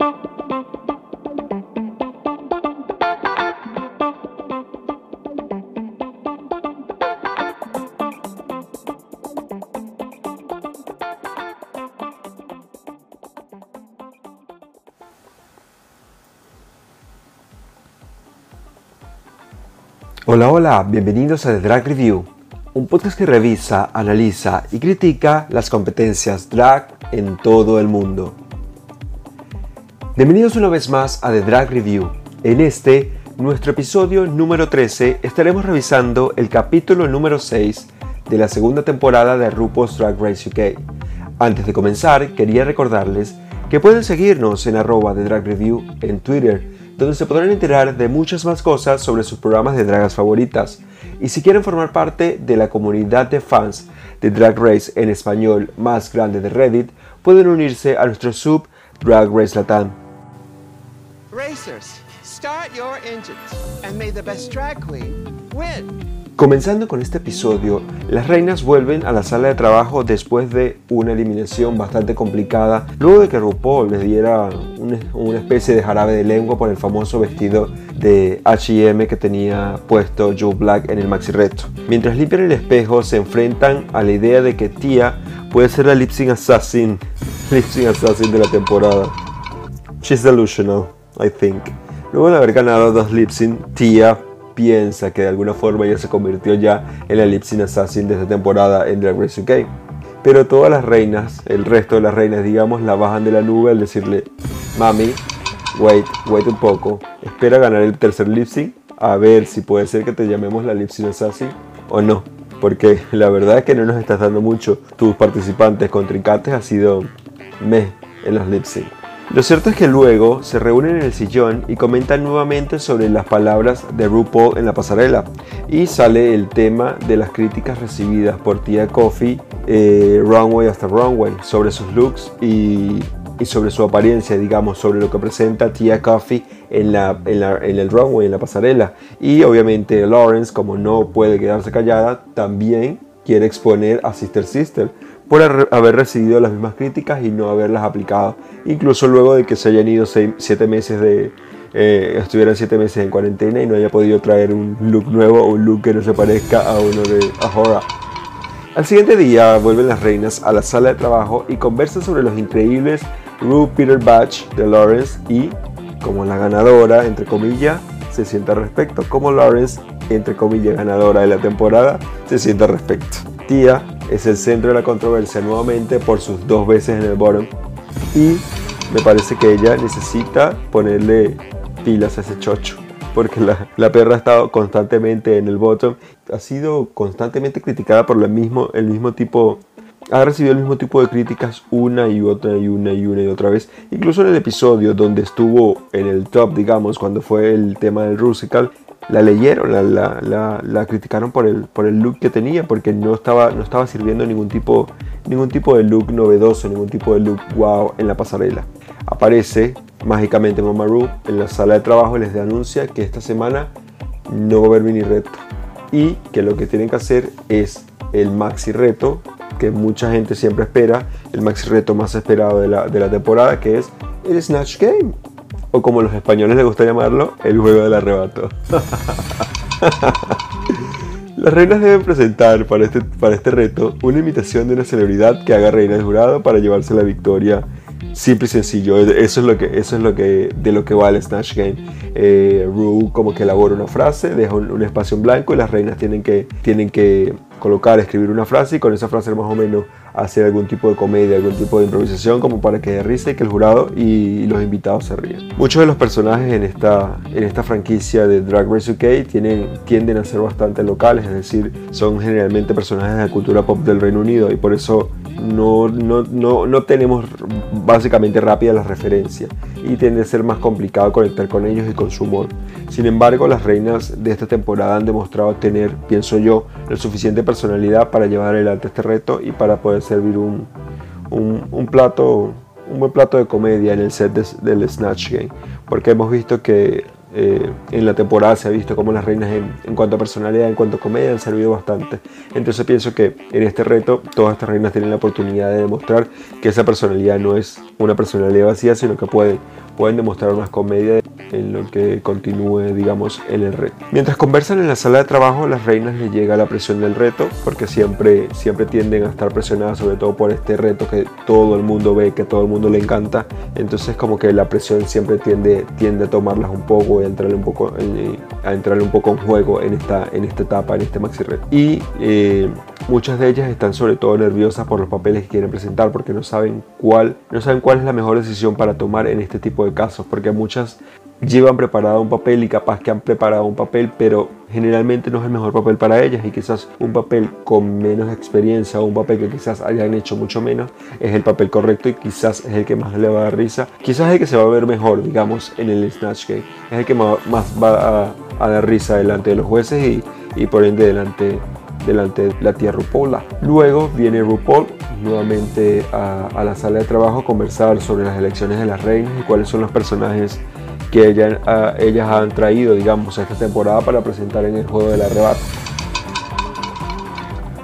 Hola, hola, bienvenidos a The Drag Review, un podcast que revisa, analiza y critica las competencias drag en todo el mundo. Bienvenidos una vez más a The Drag Review. En este, nuestro episodio número 13, estaremos revisando el capítulo número 6 de la segunda temporada de RuPaul's Drag Race UK. Antes de comenzar, quería recordarles que pueden seguirnos en arroba de Drag Review en Twitter donde se podrán enterar de muchas más cosas sobre sus programas de dragas favoritas. Y si quieren formar parte de la comunidad de fans de Drag Race en español más grande de Reddit, pueden unirse a nuestro sub Drag Race Latam. Racers, start your engines and may the best drag queen win. Comenzando con este episodio, las reinas vuelven a la sala de trabajo después de una eliminación bastante complicada, luego de que RuPaul les diera una, especie de jarabe de lengua por el famoso vestido de H&M que tenía puesto Joe Black en el maxi reto. Mientras limpian el espejo, se enfrentan a la idea de que Tia puede ser la lip sync assassin, lip assassin de la temporada. She's delusional, I think. Luego de haber ganado dos lip sync, Tia piensa que de alguna forma ella se convirtió ya en la Lipsin Assassin de esta temporada en Drag Race UK. Pero todas las reinas, el resto de las reinas, digamos, la bajan de la nube al decirle, mami, wait, wait un poco, espera ganar el tercer lip a ver si puede ser que te llamemos la lip assassin o no. Porque la verdad es que no nos estás dando mucho. Tus participantes contrincantes ha sido me en los lip lo cierto es que luego se reúnen en el sillón y comentan nuevamente sobre las palabras de RuPaul en la pasarela y sale el tema de las críticas recibidas por Tia Coffee, eh, Runway hasta Runway, sobre sus looks y, sobre su apariencia, digamos, sobre lo que presenta Tia Coffee en, la, en, el runway, en la pasarela. Y obviamente Lawrence, como no puede quedarse callada, también quiere exponer a Sister Sister por haber recibido las mismas críticas y no haberlas aplicado. Incluso luego de que se hayan ido 7 meses de... Eh, estuvieran 7 meses en cuarentena y no haya podido traer un look nuevo o un look que no se parezca a uno de Ahora. Al siguiente día vuelven las reinas a la sala de trabajo y conversan sobre los increíbles Ru Peter Batch de Lawrence y, como la ganadora, entre comillas, se sienta al respecto, como Lawrence, entre comillas, ganadora de la temporada, se sienta al respecto. Tía es el centro de la controversia nuevamente por sus dos veces en el bottom y me parece que ella necesita ponerle pilas a ese chocho porque la, perra ha estado constantemente en el bottom, ha sido constantemente criticada por lo mismo, el mismo tipo, ha recibido el mismo tipo de críticas una y otra y una y una y otra vez. Incluso en el episodio donde estuvo en el top, digamos, cuando fue el tema del Rusical, la leyeron, la, criticaron por el, por el look que tenía, porque no estaba, no estaba sirviendo ningún tipo, ningún tipo de look novedoso, ningún tipo de look wow en la pasarela. Aparece mágicamente Mama Ru en la sala de trabajo y les anuncia que esta semana no va a haber mini reto y que lo que tienen que hacer es el maxi reto que mucha gente siempre espera, el maxi reto más esperado de la, de la temporada, que es el Snatch Game o como los españoles les gusta llamarlo, el juego del arrebato. Las reinas deben presentar para este, para este reto una imitación de una celebridad que haga reina del jurado para llevarse la victoria simple y sencillo. Eso es lo que, eso es lo que, de lo que va el Snatch Game. Eh, Rue como que elabora una frase, deja un, espacio en blanco y las reinas tienen que, tienen que colocar, escribir una frase y con esa frase más o menos hacer algún tipo de comedia, algún tipo de improvisación como para que dé risa y que el jurado y los invitados se rían. Muchos de los personajes en esta, en esta franquicia de Drag Race UK tienen, tienden a ser bastante locales, es decir, son generalmente personajes de la cultura pop del Reino Unido y por eso no, no, no, no tenemos básicamente rápidas las referencias y tiende a ser más complicado conectar con ellos y con su humor. Sin embargo, las reinas de esta temporada han demostrado tener, pienso yo, la suficiente personalidad para llevar adelante este reto y para poder servir un, un, plato, un buen plato de comedia en el set del Snatch Game. Porque hemos visto que eh, en la temporada se ha visto como las reinas en, cuanto a personalidad, en cuanto a comedia han servido bastante. Entonces pienso que en este reto todas estas reinas tienen la oportunidad de demostrar que esa personalidad no es una personalidad vacía, sino que pueden pueden demostrar más comedia en lo que continúe, digamos, en el reto. Mientras conversan en la sala de trabajo, las reinas les llega la presión del reto, porque siempre, siempre tienden a estar presionadas, sobre todo por este reto que todo el mundo ve, que todo el mundo le encanta. Entonces, como que la presión siempre tiende, tiende a tomarlas un poco y a entrarle un poco, a entrarle un poco en juego en esta, en esta etapa, en este maxi reto. Y eh, muchas de ellas están sobre todo nerviosas por los papeles que quieren presentar, porque no saben cuál, no saben cuál es la mejor decisión para tomar en este tipo de casos, porque muchas llevan preparado un papel y capaz que han preparado un papel, pero generalmente no es el mejor papel para ellas y quizás un papel con menos experiencia o un papel que quizás hayan hecho mucho menos es el papel correcto y quizás es el que más le va a dar risa. Quizás es el que se va a ver mejor, digamos, en el Snatch Game. Es el que más va a, dar risa delante de los jueces y, y por ende delante delante de la tía RuPaul. Luego viene RuPaul nuevamente a, a, la sala de trabajo a conversar sobre las elecciones de las reinas y cuáles son los personajes que ellas han traído, digamos, a esta temporada para presentar en el juego del arrebato.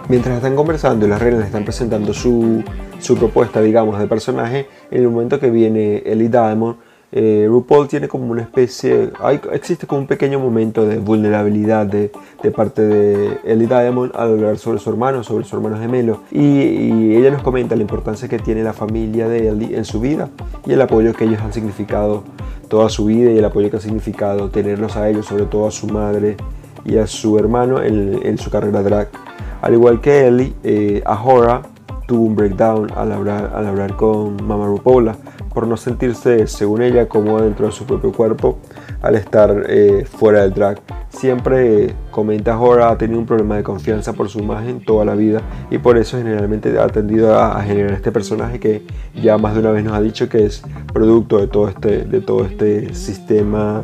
Mientras están conversando y las reinas están presentando su, su propuesta, digamos, de personaje, en el momento que viene Ellie Diamond, eh, RuPaul tiene como una especie, existe como un pequeño momento de vulnerabilidad de, parte de Ellie Diamond al hablar sobre su hermano, sobre su hermano gemelo. Y, ella nos comenta la importancia que tiene la familia de Ellie en su vida y el apoyo que ellos han significado toda su vida y el apoyo que ha significado tenerlos a ellos, sobre todo a su madre y a su hermano en, su carrera drag. Al igual que Ellie, eh, Ahora tuvo un breakdown al hablar, al hablar con Mama Rupola por no sentirse, según ella, cómoda dentro de su propio cuerpo al estar eh, fuera del drag. Siempre comenta Ahora ha tenido un problema de confianza por su imagen toda la vida y por eso generalmente ha tendido a, generar este personaje que ya más de una vez nos ha dicho que es producto de todo este, de todo este sistema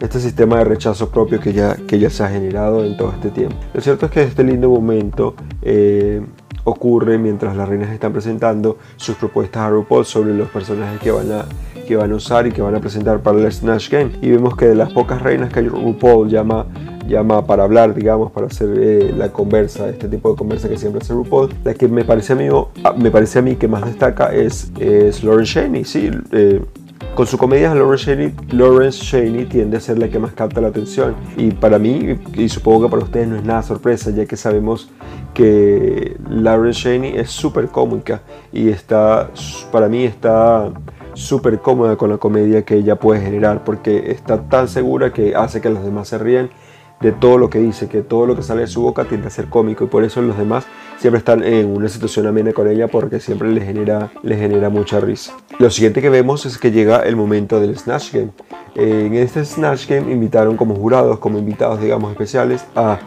este sistema de rechazo propio que ya, que ya se ha generado en todo este tiempo. Lo cierto es que este lindo momento eh, ocurre mientras las reinas están presentando sus propuestas a RuPaul sobre los personajes que van a que van a usar y que van a presentar para el Snatch Game. Y vemos que de las pocas reinas que RuPaul llama, llama para hablar, digamos, para hacer eh, la conversa, este tipo de conversa que siempre hace RuPaul, la que me parece a mí, me parece a mí que más destaca es, es Lauren Shaney. Sí, eh, con su comedia, Lawrence Shaney, tiende a ser la que más capta la atención. Y para mí, y supongo que para ustedes no es nada sorpresa, ya que sabemos que Lawrence Shaney es súper cómica y está, para mí está súper cómoda con la comedia que ella puede generar, porque está tan segura que hace que los demás se ríen de todo lo que dice, que todo lo que sale de su boca tiende a ser cómico y por eso los demás siempre están en una situación amena con ella porque siempre le genera, le genera mucha risa. Lo siguiente que vemos es que llega el momento del Snatch Game. En este Snatch Game invitaron como jurados, como invitados digamos especiales a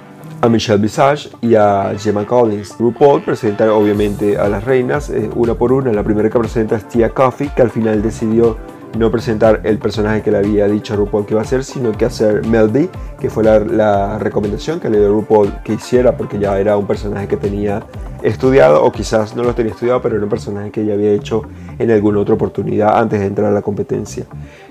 a Michelle Visage y a Gemma Collins. RuPaul presenta obviamente a las reinas eh, una por una. La primera que presenta es Tia Coffee, que al final decidió no presentar el personaje que le había dicho a RuPaul que iba a hacer, sino que hacer Mel B, que fue la, recomendación que le dio RuPaul que hiciera, porque ya era un personaje que tenía estudiado, o quizás no lo tenía estudiado, pero era un personaje que ya había hecho en alguna otra oportunidad antes de entrar a la competencia.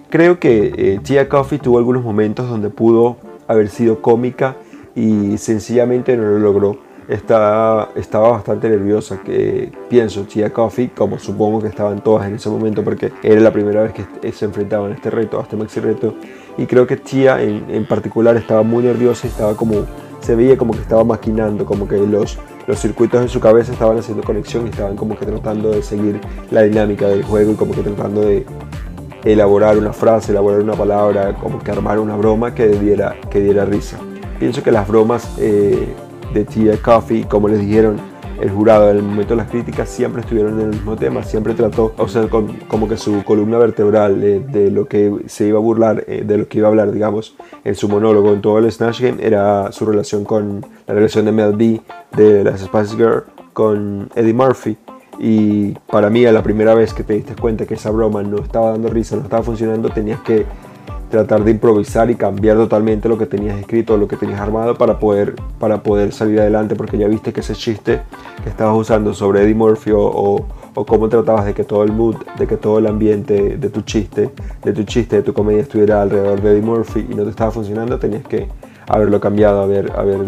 Creo que eh, Tia Coffee tuvo algunos momentos donde pudo haber sido cómica y sencillamente no lo logró estaba, estaba bastante nerviosa, que pienso, Tia Coffee, como supongo que estaban todas en ese momento, porque era la primera vez que se enfrentaban a este reto, a este maxi reto, y creo que Tia en, en particular estaba muy nerviosa y estaba como, se veía como que estaba maquinando, como que los, los circuitos en su cabeza estaban haciendo conexión y estaban como que tratando de seguir la dinámica del juego y como que tratando de elaborar una frase, elaborar una palabra, como que armar una broma que diera, que diera risa. Pienso que las bromas eh, de Tia Coffee, como les dijeron el jurado en el momento de las críticas, siempre estuvieron en el mismo tema, siempre trató, o sea, como que su columna vertebral de, lo que se iba a burlar, eh, de lo que iba a hablar, digamos, en su monólogo, en todo el Snatch Game, era su relación con la relación de Mel B, de las Spice Girls, con Eddie Murphy. Y para mí, a la primera vez que te diste cuenta que esa broma no estaba dando risa, no estaba funcionando, tenías que tratar de improvisar y cambiar totalmente lo que tenías escrito, lo que tenías armado para poder, para poder salir adelante, porque ya viste que ese chiste que estabas usando sobre Eddie Murphy o, o, cómo tratabas de que todo el mood, de que todo el ambiente de tu chiste, de tu chiste, de tu comedia estuviera alrededor de Eddie Murphy y no te estaba funcionando, tenías que haberlo cambiado, haber, haber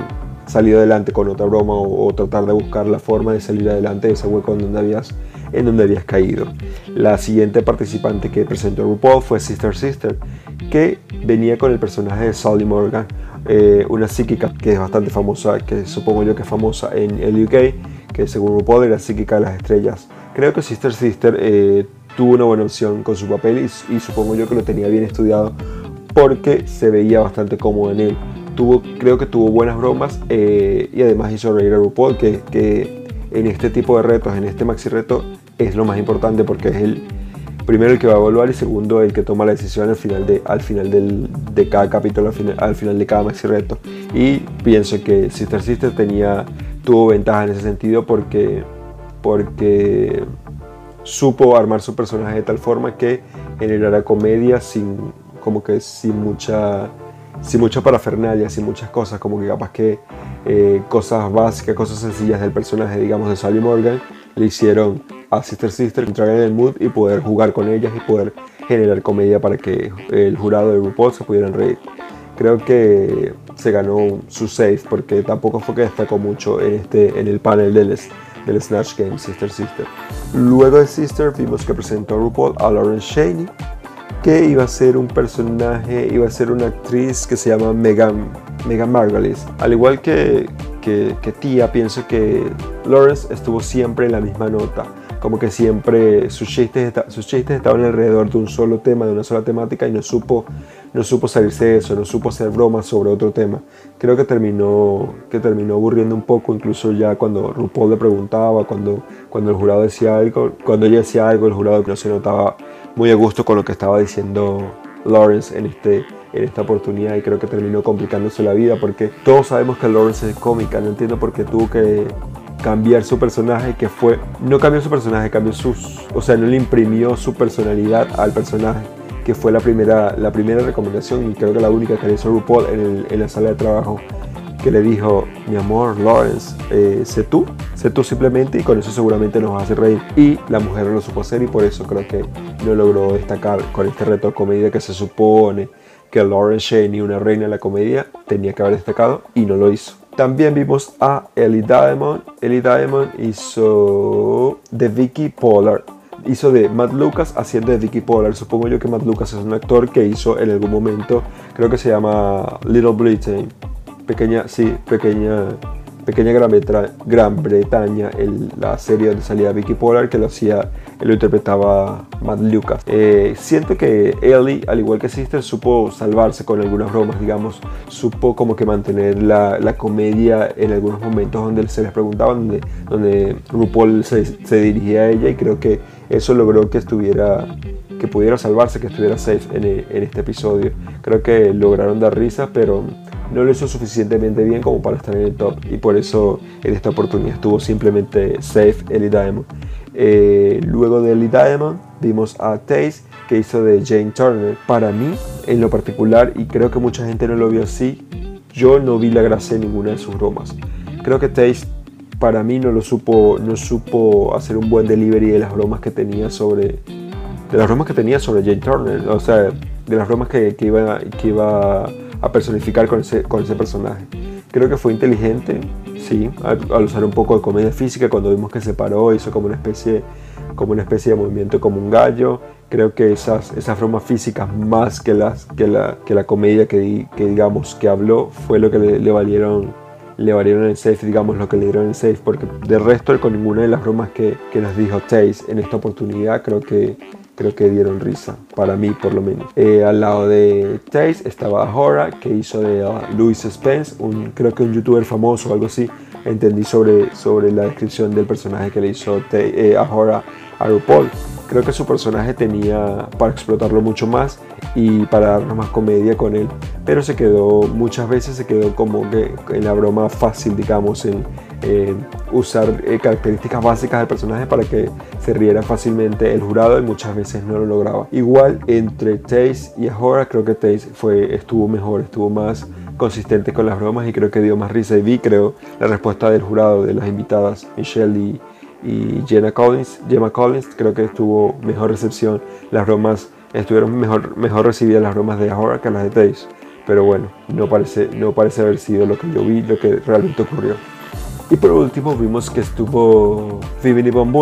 salido adelante con otra broma o, tratar de buscar la forma de salir adelante de ese hueco donde habías, en donde habías caído. La siguiente participante que presentó RuPaul fue Sister Sister, que venía con el personaje de Sally Morgan, eh, una psíquica que es bastante famosa, que supongo yo que es famosa en el UK, que según RuPaul era psíquica de las estrellas. Creo que Sister Sister eh, tuvo una buena opción con su papel y, supongo yo que lo tenía bien estudiado porque se veía bastante cómodo en él. Tuvo, creo que tuvo buenas bromas eh, y además hizo reír a RuPaul, que, que en este tipo de retos, en este maxi reto, es lo más importante porque es el primero el que va a evaluar y segundo el que toma la decisión al final de, al final de cada capítulo, al final, al final de cada maxi reto. Y pienso que Sister Sister tenía, tuvo ventaja en ese sentido porque, porque supo armar su personaje de tal forma que generara comedia sin como que sin mucha sin mucha parafernalia, sin muchas cosas, como que capaz que eh, cosas básicas, cosas sencillas del personaje, digamos, de Sally Morgan, le hicieron a Sister Sister entrar en el mood y poder jugar con ellas y poder generar comedia para que el jurado de RuPaul se pudieran reír. Creo que se ganó su safe porque tampoco fue que destacó mucho en, este, en el panel del, del Snatch Game Sister Sister. Luego de Sister vimos que presentó RuPaul a Lauren Shaney, que iba a ser un personaje, iba a ser una actriz que se llama Megan, Megan Margulies. Al igual que, que, que Tía, pienso que Lawrence estuvo siempre en la misma nota como que siempre sus chistes, sus chistes estaban alrededor de un solo tema, de una sola temática y no supo, no supo salirse de eso, no supo hacer bromas sobre otro tema. Creo que terminó, que terminó aburriendo un poco, incluso ya cuando RuPaul le preguntaba, cuando, cuando el jurado decía algo, cuando ella decía algo, el jurado no se notaba muy a gusto con lo que estaba diciendo Lawrence en este en esta oportunidad y creo que terminó complicándose la vida porque todos sabemos que Lawrence es cómica, no entiendo por qué tuvo que cambiar su personaje, que fue, no cambió su personaje, cambió sus, o sea, no le imprimió su personalidad al personaje, que fue la primera, la primera recomendación y creo que la única que le hizo RuPaul en, en la sala de trabajo, que le dijo, mi amor, Lawrence, eh, sé tú, sé tú simplemente y con eso seguramente nos vas a hacer reír. Y la mujer lo supo hacer y por eso creo que no logró destacar con este reto de comedia que se supone que Lawrence Shaney, una reina de la comedia, tenía que haber destacado y no lo hizo. También vimos a Ellie Diamond. Ellie Diamond hizo de Vicky Pollard. Hizo de Matt Lucas haciendo de Vicky Pollard. Supongo yo que Matt Lucas es un actor que hizo en algún momento, creo que se llama Little Britain. Pequeña, sí, pequeña Pequeña Gran, Gran Bretaña, la serie donde salía Vicky Pollard, que lo hacía, lo interpretaba Matt Lucas. Eh, siento que Ellie, al igual que Sister, supo salvarse con algunas bromas, digamos, supo como que mantener la, la comedia en algunos momentos donde se les preguntaba, donde, donde RuPaul se, se dirigía a ella y creo que eso logró que estuviera que pudiera salvarse, que estuviera safe en, en este episodio. Creo que lograron dar risa, pero no lo hizo suficientemente bien como para estar en el top y por eso en esta oportunidad estuvo simplemente safe Ellie Diamond. Eh, luego de Ellie Diamond vimos a Taze que hizo de Jane Turner. Para mí, en lo particular, y creo que mucha gente no lo vio así, yo no vi la gracia en ninguna de sus bromas. Creo que Taze para mí no lo supo, no supo hacer un buen delivery de las bromas que tenía sobre de las bromas que tenía sobre Jane Turner, o sea, de las bromas que, iba, que iba a personificar con ese, con ese personaje. Creo que fue inteligente, sí, al, usar un poco de comedia física cuando vimos que se paró, hizo como una especie, como una especie de movimiento como un gallo. Creo que esas, esas bromas físicas más que, las, que, la, que la comedia que, que digamos que habló fue lo que le, valieron le valieron el safe, digamos lo que le dieron el safe, porque de resto con ninguna de las bromas que, que nos dijo Taze en esta oportunidad creo que creo que dieron risa, para mí por lo menos. Eh, al lado de Taze estaba Hora, que hizo de uh, Louis Spence, un, creo que un youtuber famoso o algo así. Entendí sobre, sobre la descripción del personaje que le hizo eh, a Hora a RuPaul. Creo que su personaje tenía para explotarlo mucho más y para darnos más comedia con él. Pero se quedó, muchas veces se quedó como que en la broma fácil, digamos, en, usar eh, características básicas del personaje para que se riera fácilmente el jurado y muchas veces no lo lograba. Igual entre Taze y Ahora creo que Taze fue, estuvo mejor, estuvo más consistente con las bromas y creo que dio más risa y vi creo la respuesta del jurado, de las invitadas Michelle y, y Jenna Collins, Gemma Collins, creo que estuvo mejor recepción, las bromas estuvieron mejor, mejor recibidas las bromas de Ahora que las de Taze. pero bueno, no parece, no parece haber sido lo que yo vi, lo que realmente ocurrió. Y por último vimos que estuvo Vivini Von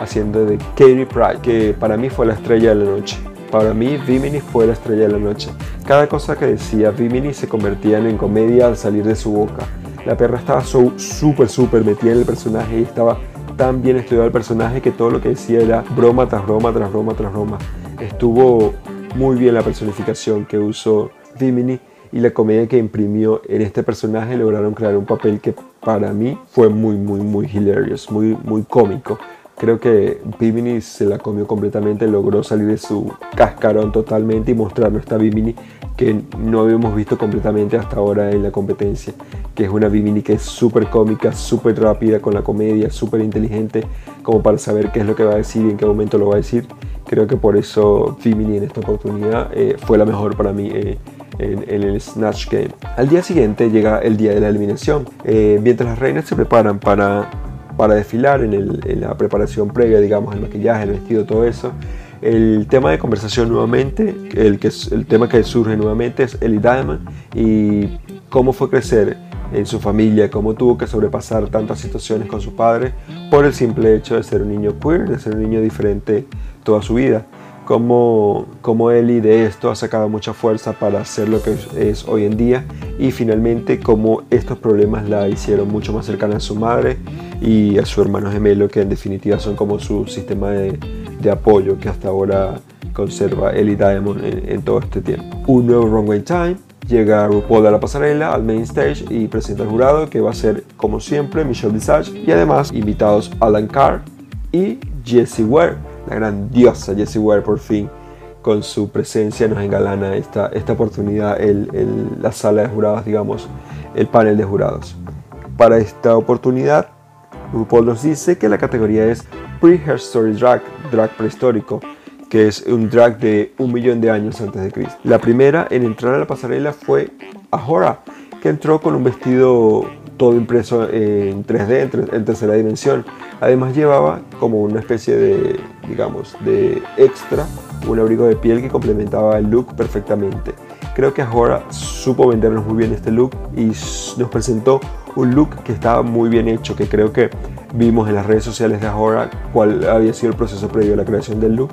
haciendo de Katie Pride, que para mí fue la estrella de la noche. Para mí, Vimini fue la estrella de la noche. Cada cosa que decía Vimini se convertía en comedia al salir de su boca. La perra estaba súper, súper metida en el personaje y estaba tan bien estudiado el personaje que todo lo que decía era broma tras broma, tras broma, tras broma. Estuvo muy bien la personificación que usó Vimini y la comedia que imprimió en este personaje lograron crear un papel que para mí fue muy, muy, muy hilarious, muy, muy cómico. Creo que Bimini se la comió completamente, logró salir de su cascarón totalmente y mostrarnos esta Bimini que no habíamos visto completamente hasta ahora en la competencia, que es una Bimini que es súper cómica, súper rápida con la comedia, súper inteligente, como para saber qué es lo que va a decir y en qué momento lo va a decir. Creo que por eso Bimini en esta oportunidad eh, fue la mejor para mí. Eh, en, el Snatch Game. Al día siguiente llega el día de la eliminación. Eh, mientras las reinas se preparan para, para desfilar en, la preparación previa, digamos, el maquillaje, el vestido, todo eso, el tema de conversación nuevamente, el, que, el tema que surge nuevamente es Ellie Diamond y cómo fue crecer en su familia, cómo tuvo que sobrepasar tantas situaciones con su padre por el simple hecho de ser un niño queer, de ser un niño diferente toda su vida cómo, cómo Ellie de esto ha sacado mucha fuerza para ser lo que es hoy en día y finalmente cómo estos problemas la hicieron mucho más cercana a su madre y a su hermano gemelo que en definitiva son como su sistema de, de apoyo que hasta ahora conserva Ellie Diamond en, todo este tiempo. Un nuevo Runway Time, llega RuPaul a la pasarela, al main stage y presenta al jurado que va a ser como siempre Michelle Visage y además invitados Alan Carr y Jessie Ware la grandiosa Jessie Ware por fin con su presencia nos engalana esta, esta oportunidad, la sala de jurados, digamos, el panel de jurados. Para esta oportunidad, RuPaul nos dice que la categoría es Pre-Hair Story Drag, drag prehistórico, que es un drag de un millón de años antes de Cristo. La primera en entrar a la pasarela fue Ahora, que entró con un vestido todo impreso en 3D, en, tercera dimensión. Además llevaba como una especie de, digamos, de extra, un abrigo de piel que complementaba el look perfectamente. Creo que ahora supo vendernos muy bien este look y nos presentó un look que estaba muy bien hecho, que creo que vimos en las redes sociales de ahora cuál había sido el proceso previo a la creación del look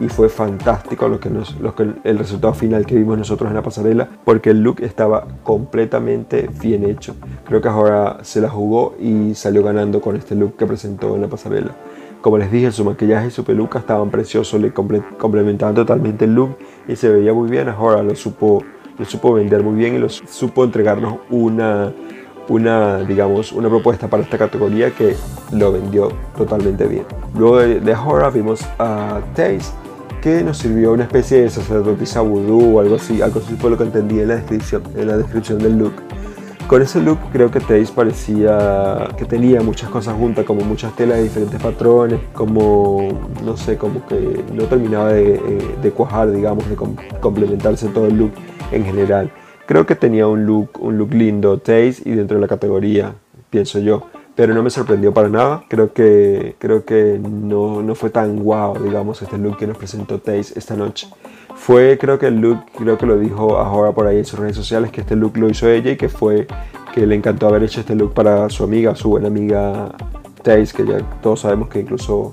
y fue fantástico lo que nos, lo que, el resultado final que vimos nosotros en la pasarela porque el look estaba completamente bien hecho. Creo que ahora se la jugó y salió ganando con este look que presentó en la pasarela. Como les dije, su maquillaje y su peluca estaban preciosos, le complementaban totalmente el look y se veía muy bien. Ahora lo supo, lo supo vender muy bien y lo supo entregarnos una, una, digamos, una propuesta para esta categoría que lo vendió totalmente bien. Luego de, de vimos a Taste que nos sirvió una especie de sacerdotisa vudú o algo así, algo así fue lo que entendí en la descripción, en la descripción del look. Con ese look creo que Taze parecía que tenía muchas cosas juntas, como muchas telas de diferentes patrones, como, no sé, como que no terminaba de, eh, de cuajar, digamos, de complementarse todo el look en general. Creo que tenía un look, un look lindo Taze y dentro de la categoría, pienso yo pero no me sorprendió para nada. Creo que, creo que no, no fue tan wow, digamos, este look que nos presentó Taze esta noche. Fue, creo que el look, creo que lo dijo ahora por ahí en sus redes sociales, que este look lo hizo ella y que fue que le encantó haber hecho este look para su amiga, su buena amiga Taze, que ya todos sabemos que incluso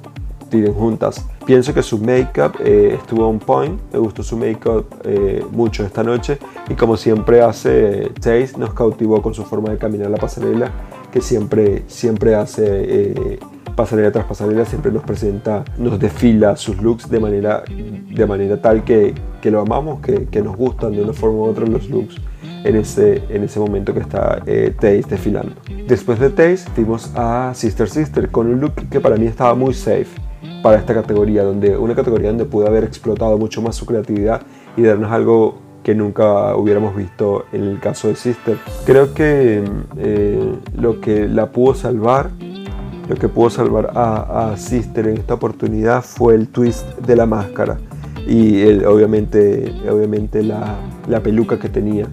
viven juntas. Pienso que su make-up eh, estuvo on point, me gustó su make-up eh, mucho esta noche y como siempre hace Taze, nos cautivó con su forma de caminar la pasarela que siempre, siempre hace eh, pasarela tras pasarela, siempre nos presenta, nos desfila sus looks de manera, de manera tal que, que lo amamos, que, que, nos gustan de una forma u otra los looks en ese, en ese momento que está eh, Taze desfilando. Después de Taze vimos a Sister Sister con un look que para mí estaba muy safe para esta categoría, donde una categoría donde pudo haber explotado mucho más su creatividad y darnos algo que nunca hubiéramos visto en el caso de Sister. Creo que eh, lo que la pudo salvar, lo que pudo salvar a, Sister en esta oportunidad fue el twist de la máscara y obviamente, obviamente la, peluca que tenía,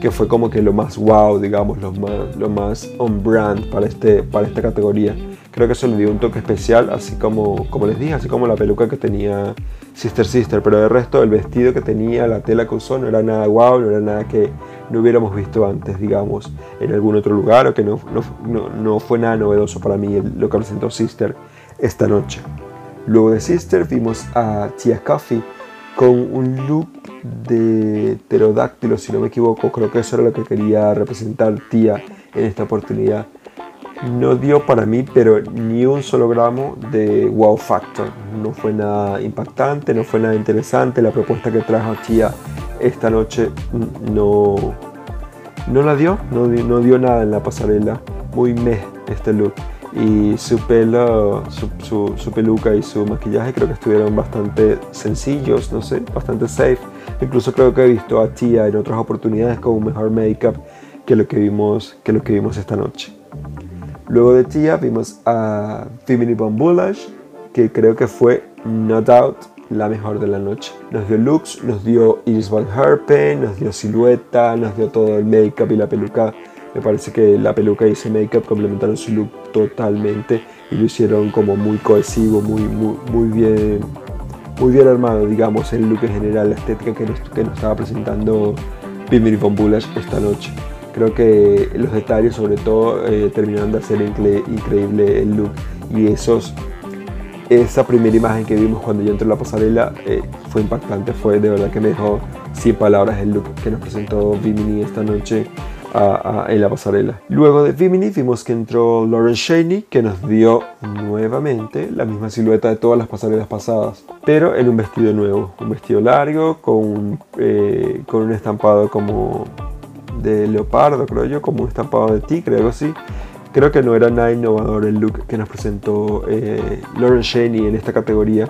que fue como que lo más wow, digamos, lo más, lo on brand para, este, para esta categoría Creo que eso le dio un toque especial, así como, como les dije, así como la peluca que tenía Sister Sister, pero de resto el vestido que tenía, la tela que usó, no era nada guau, no era nada que no hubiéramos visto antes, digamos, en algún otro lugar o que no, no, no, fue nada novedoso para mí lo que presentó Sister esta noche. Luego de Sister vimos a Tia Coffee con un look de pterodáctilo, si no me equivoco, creo que eso era lo que quería representar Tia en esta oportunidad no dio para mí, pero ni un solo gramo de wow factor. No fue nada impactante, no fue nada interesante. La propuesta que trajo Tia esta noche no, no la dio, no, no dio nada en la pasarela. Muy meh este look. Y su pelo, su, su, peluca y su maquillaje creo que estuvieron bastante sencillos, no sé, bastante safe. Incluso creo que he visto a Tia en otras oportunidades con un mejor make-up que lo que vimos, que lo que vimos esta noche. Luego de Tia vimos a Femini Von que creo que fue, no doubt, la mejor de la noche. Nos dio looks, nos dio Iris Van Herpen, nos dio silueta, nos dio todo el make-up y la peluca. Me parece que la peluca y ese make-up complementaron su look totalmente y lo hicieron como muy cohesivo, muy, muy, muy bien muy bien armado, digamos, el look en general, la estética que nos, que nos estaba presentando Femini Von esta noche. Creo que los detalles sobre todo eh, terminaron de hacer increíble el look y esos, esa primera imagen que vimos cuando yo entré en la pasarela eh, fue impactante, fue de verdad que me dejó sin palabras el look que nos presentó Vimini esta noche en la pasarela. Luego de Vimini vimos que entró Lauren Shaney que nos dio nuevamente la misma silueta de todas las pasarelas pasadas, pero en un vestido nuevo, un vestido largo con, eh, con un estampado como de leopardo, creo yo, como un estampado de tigre, algo así. Creo que no era nada innovador el look que nos presentó eh, Lauren en esta categoría.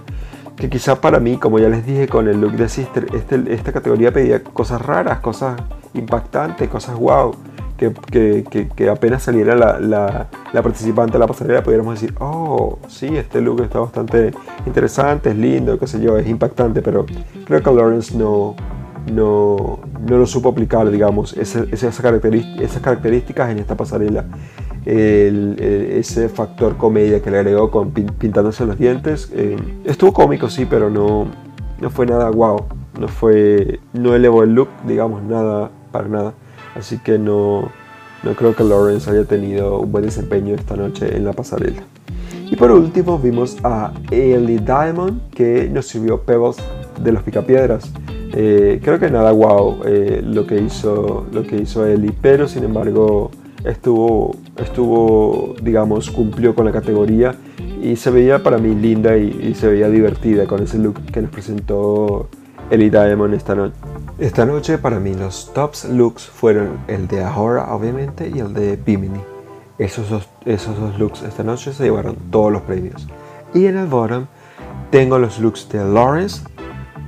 Que quizá para mí, como ya les dije con el look de Sister, este, esta categoría pedía cosas raras, cosas impactantes, cosas wow. Que, que, que, apenas saliera la, la, la, participante de la pasarela pudiéramos decir, oh, sí, este look está bastante interesante, es lindo, qué sé yo, es impactante, pero creo que Lawrence no, no, no lo supo aplicar, digamos, esas, esas, características en esta pasarela. ese factor comedia que le agregó con pintándose los dientes. Eh, estuvo cómico, sí, pero no, no fue nada wow. No, fue, no elevó el look, digamos, nada, para nada. Así que no, no creo que Lawrence haya tenido un buen desempeño esta noche en la pasarela. Y por último vimos a Ellie Diamond que nos sirvió Pebbles de los Picapiedras. Eh, creo que nada wow eh, lo, que hizo, lo que hizo Ellie, pero sin embargo estuvo, estuvo, digamos, cumplió con la categoría y se veía para mí linda y, se veía divertida con ese look que nos presentó Ellie Diamond esta noche. Esta noche para mí los tops looks fueron el de Ahora obviamente y el de Bimini. Esos dos, esos dos looks esta noche se llevaron todos los premios. Y en el bottom tengo los looks de Lawrence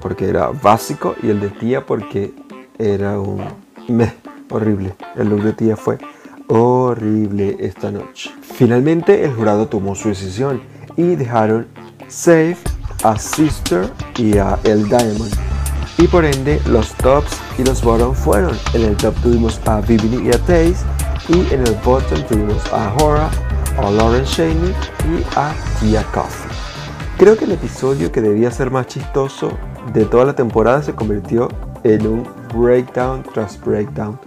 porque era básico y el de tía porque era un meh, horrible. El look de tía fue horrible esta noche. Finalmente el jurado tomó su decisión y dejaron safe a Sister y a El Diamond. Y por ende los tops y los bottom fueron. En el top tuvimos a Bibini y a Taze y en el bottom tuvimos a Hora, a Lauren Shaney y a Tia Coffee. Creo que el episodio que debía ser más chistoso de toda la temporada se convirtió en un breakdown tras breakdown.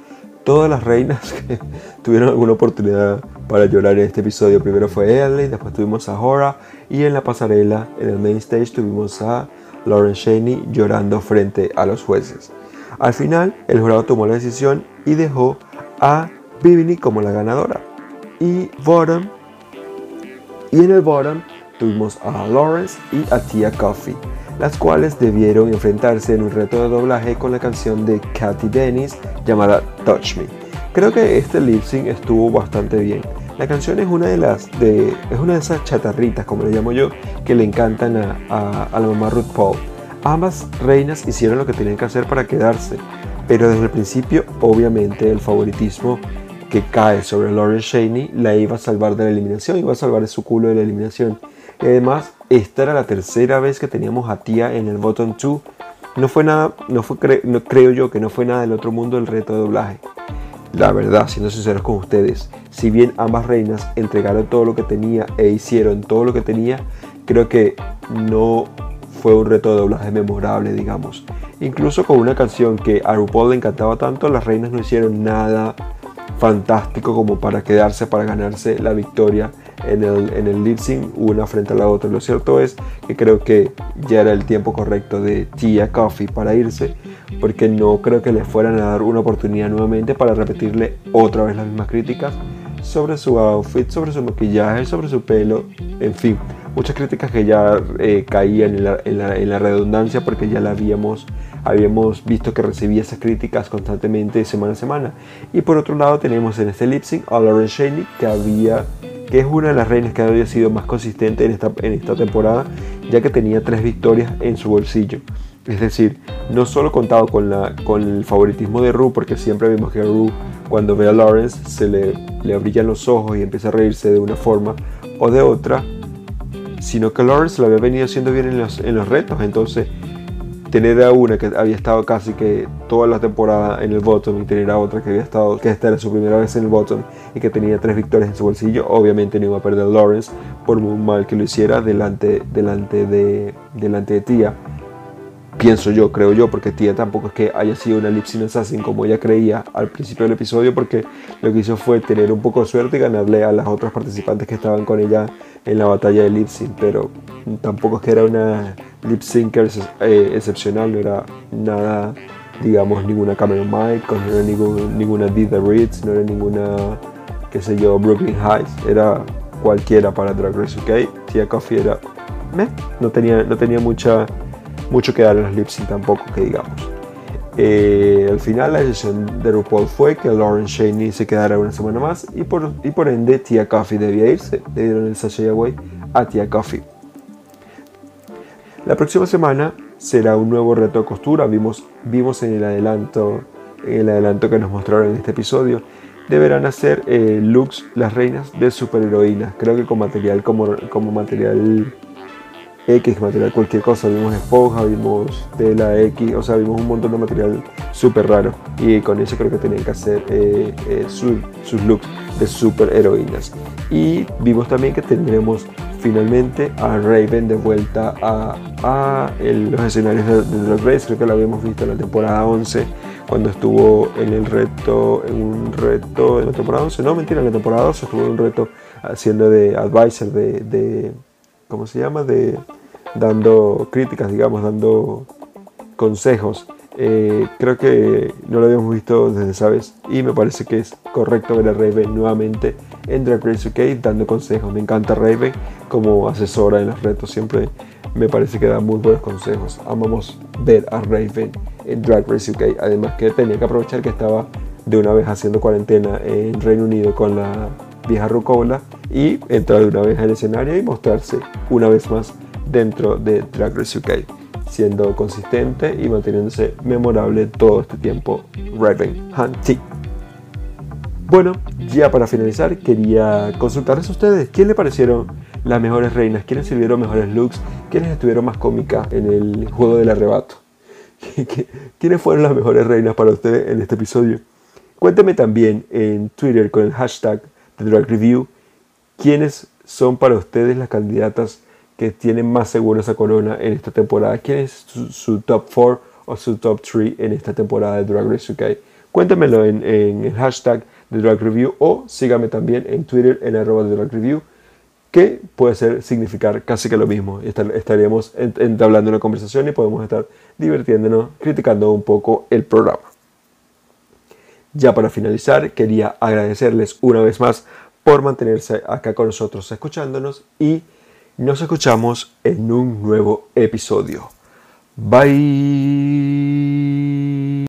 Todas las reinas que tuvieron alguna oportunidad para llorar en este episodio. Primero fue Ellie, después tuvimos a Hora y en la pasarela, en el main stage, tuvimos a Lauren Shaney llorando frente a los jueces. Al final, el jurado tomó la decisión y dejó a Bibini como la ganadora. Y bottom, y en el bottom tuvimos a Lawrence y a Tia Coffee las cuales debieron enfrentarse en un reto de doblaje con la canción de Katy Dennis llamada Touch Me. Creo que este lip sync estuvo bastante bien. La canción es una de las de, es una de esas chatarritas, como le llamo yo, que le encantan a, la mamá Ruth Paul. Ambas reinas hicieron lo que tenían que hacer para quedarse, pero desde el principio, obviamente, el favoritismo que cae sobre Lauren Shaney la iba a salvar de la eliminación, iba a salvar su culo de la eliminación. Y además, esta era la tercera vez que teníamos a Tía en el Bottom 2. No fue nada, no fue no, creo yo que no fue nada del otro mundo el reto de doblaje. la verdad, siendo sinceros con ustedes, si bien ambas reinas entregaron todo lo que tenía e hicieron todo lo que tenía, creo que no fue un reto de doblaje memorable, digamos. Incluso con una canción que a RuPaul le encantaba tanto, las reinas no hicieron nada fantástico como para quedarse, para ganarse la victoria en el, en el lip sync una frente a la otra. Lo cierto es que creo que ya era el tiempo correcto de Tia Coffee para irse, porque no creo que le fueran a dar una oportunidad nuevamente para repetirle otra vez las mismas críticas sobre su outfit, sobre su maquillaje, sobre su pelo, en fin, muchas críticas que ya eh, caían en la, en, la, redundancia porque ya la habíamos, habíamos visto que recibía esas críticas constantemente semana a semana. Y por otro lado tenemos en este lip sync a Lauren Shaney que había que es una de las reinas que había sido más consistente en esta, en esta temporada, ya que tenía tres victorias en su bolsillo. Es decir, no solo contaba con, la, con el favoritismo de Ru, porque siempre vemos que Ru, cuando ve a Lawrence, se le, le brillan los ojos y empieza a reírse de una forma o de otra, sino que Lawrence lo había venido haciendo bien en los, en los retos. Entonces, tener a una que había estado casi que toda la temporada en el bottom y tener a otra que había estado, que esta era su primera vez en el bottom y que tenía tres victorias en su bolsillo, obviamente no iba a perder Lawrence por muy mal que lo hiciera delante, delante, de, delante de Tia. Pienso yo, creo yo, porque Tia tampoco es que haya sido una lip assassin como ella creía al principio del episodio, porque lo que hizo fue tener un poco de suerte y ganarle a las otras participantes que estaban con ella en la batalla de sync, pero tampoco es que era una lip syncer eh, excepcional, no era nada, digamos, ninguna Cameron Michaels, no era ninguna Dida Ritz, no era ninguna, qué sé yo, Brooklyn Heights, era cualquiera para Drag Race UK. Tia Coffee era, no tenía, no tenía mucha, mucho que dar en los lip sync tampoco, que digamos. Eh, al final la decisión de RuPaul fue que Lauren Shaney se quedara una semana más y por, y por ende Tia Coffee debía irse. Le dieron el sachet away a Tia Coffee. La próxima semana será un nuevo reto de costura. Vimos, vimos en el adelanto, en el adelanto que nos mostraron en este episodio. Deberán hacer eh, looks las reinas de superheroínas. Creo que con material como, como material X, material cualquier cosa. Vimos esponja, vimos tela X, o sea, vimos un montón de material súper raro. Y con eso creo que tenían que hacer eh, eh, sus looks de superheroínas. Y vimos también que tendremos finalmente a Raven de vuelta a, los escenarios de, Drag Race. Creo que lo habíamos visto en la temporada 11 cuando estuvo en el reto, en un reto en la temporada 11, no mentira, en la temporada 12 estuvo en un reto haciendo de advisor, de, de ¿cómo se llama? De dando críticas, digamos, dando consejos eh, creo que no lo habíamos visto desde sabes y me parece que es correcto ver a Raven nuevamente en Drag Race UK dando consejos. Me encanta Raven como asesora en los retos, siempre me parece que da muy buenos consejos. Amamos ver a Raven en Drag Race UK, además que tenía que aprovechar que estaba de una vez haciendo cuarentena en Reino Unido con la vieja Rucola y entrar de una vez al escenario y mostrarse una vez más dentro de Drag Race UK siendo consistente y manteniéndose memorable todo este tiempo Raven Hunty. Bueno, ya para finalizar quería consultarles a ustedes quién le parecieron las mejores reinas, quiénes sirvieron mejores looks, quiénes estuvieron más cómicas en el juego del arrebato. ¿Quiénes fueron las mejores reinas para ustedes en este episodio? Cuénteme también en Twitter con el hashtag de Drag Review quiénes son para ustedes las candidatas que tienen más seguro esa corona en esta temporada. ¿Quién es su, top 4 o su top 3 en esta temporada de Drag Race UK? Cuéntemelo en, el hashtag de Drag Review o sígame también en Twitter en arroba de Drag Review que puede ser, significar casi que lo mismo. estaríamos entablando una conversación y podemos estar divirtiéndonos, criticando un poco el programa. Ya para finalizar, quería agradecerles una vez más por mantenerse acá con nosotros escuchándonos y nos escuchamos en un nuevo episodio. Bye.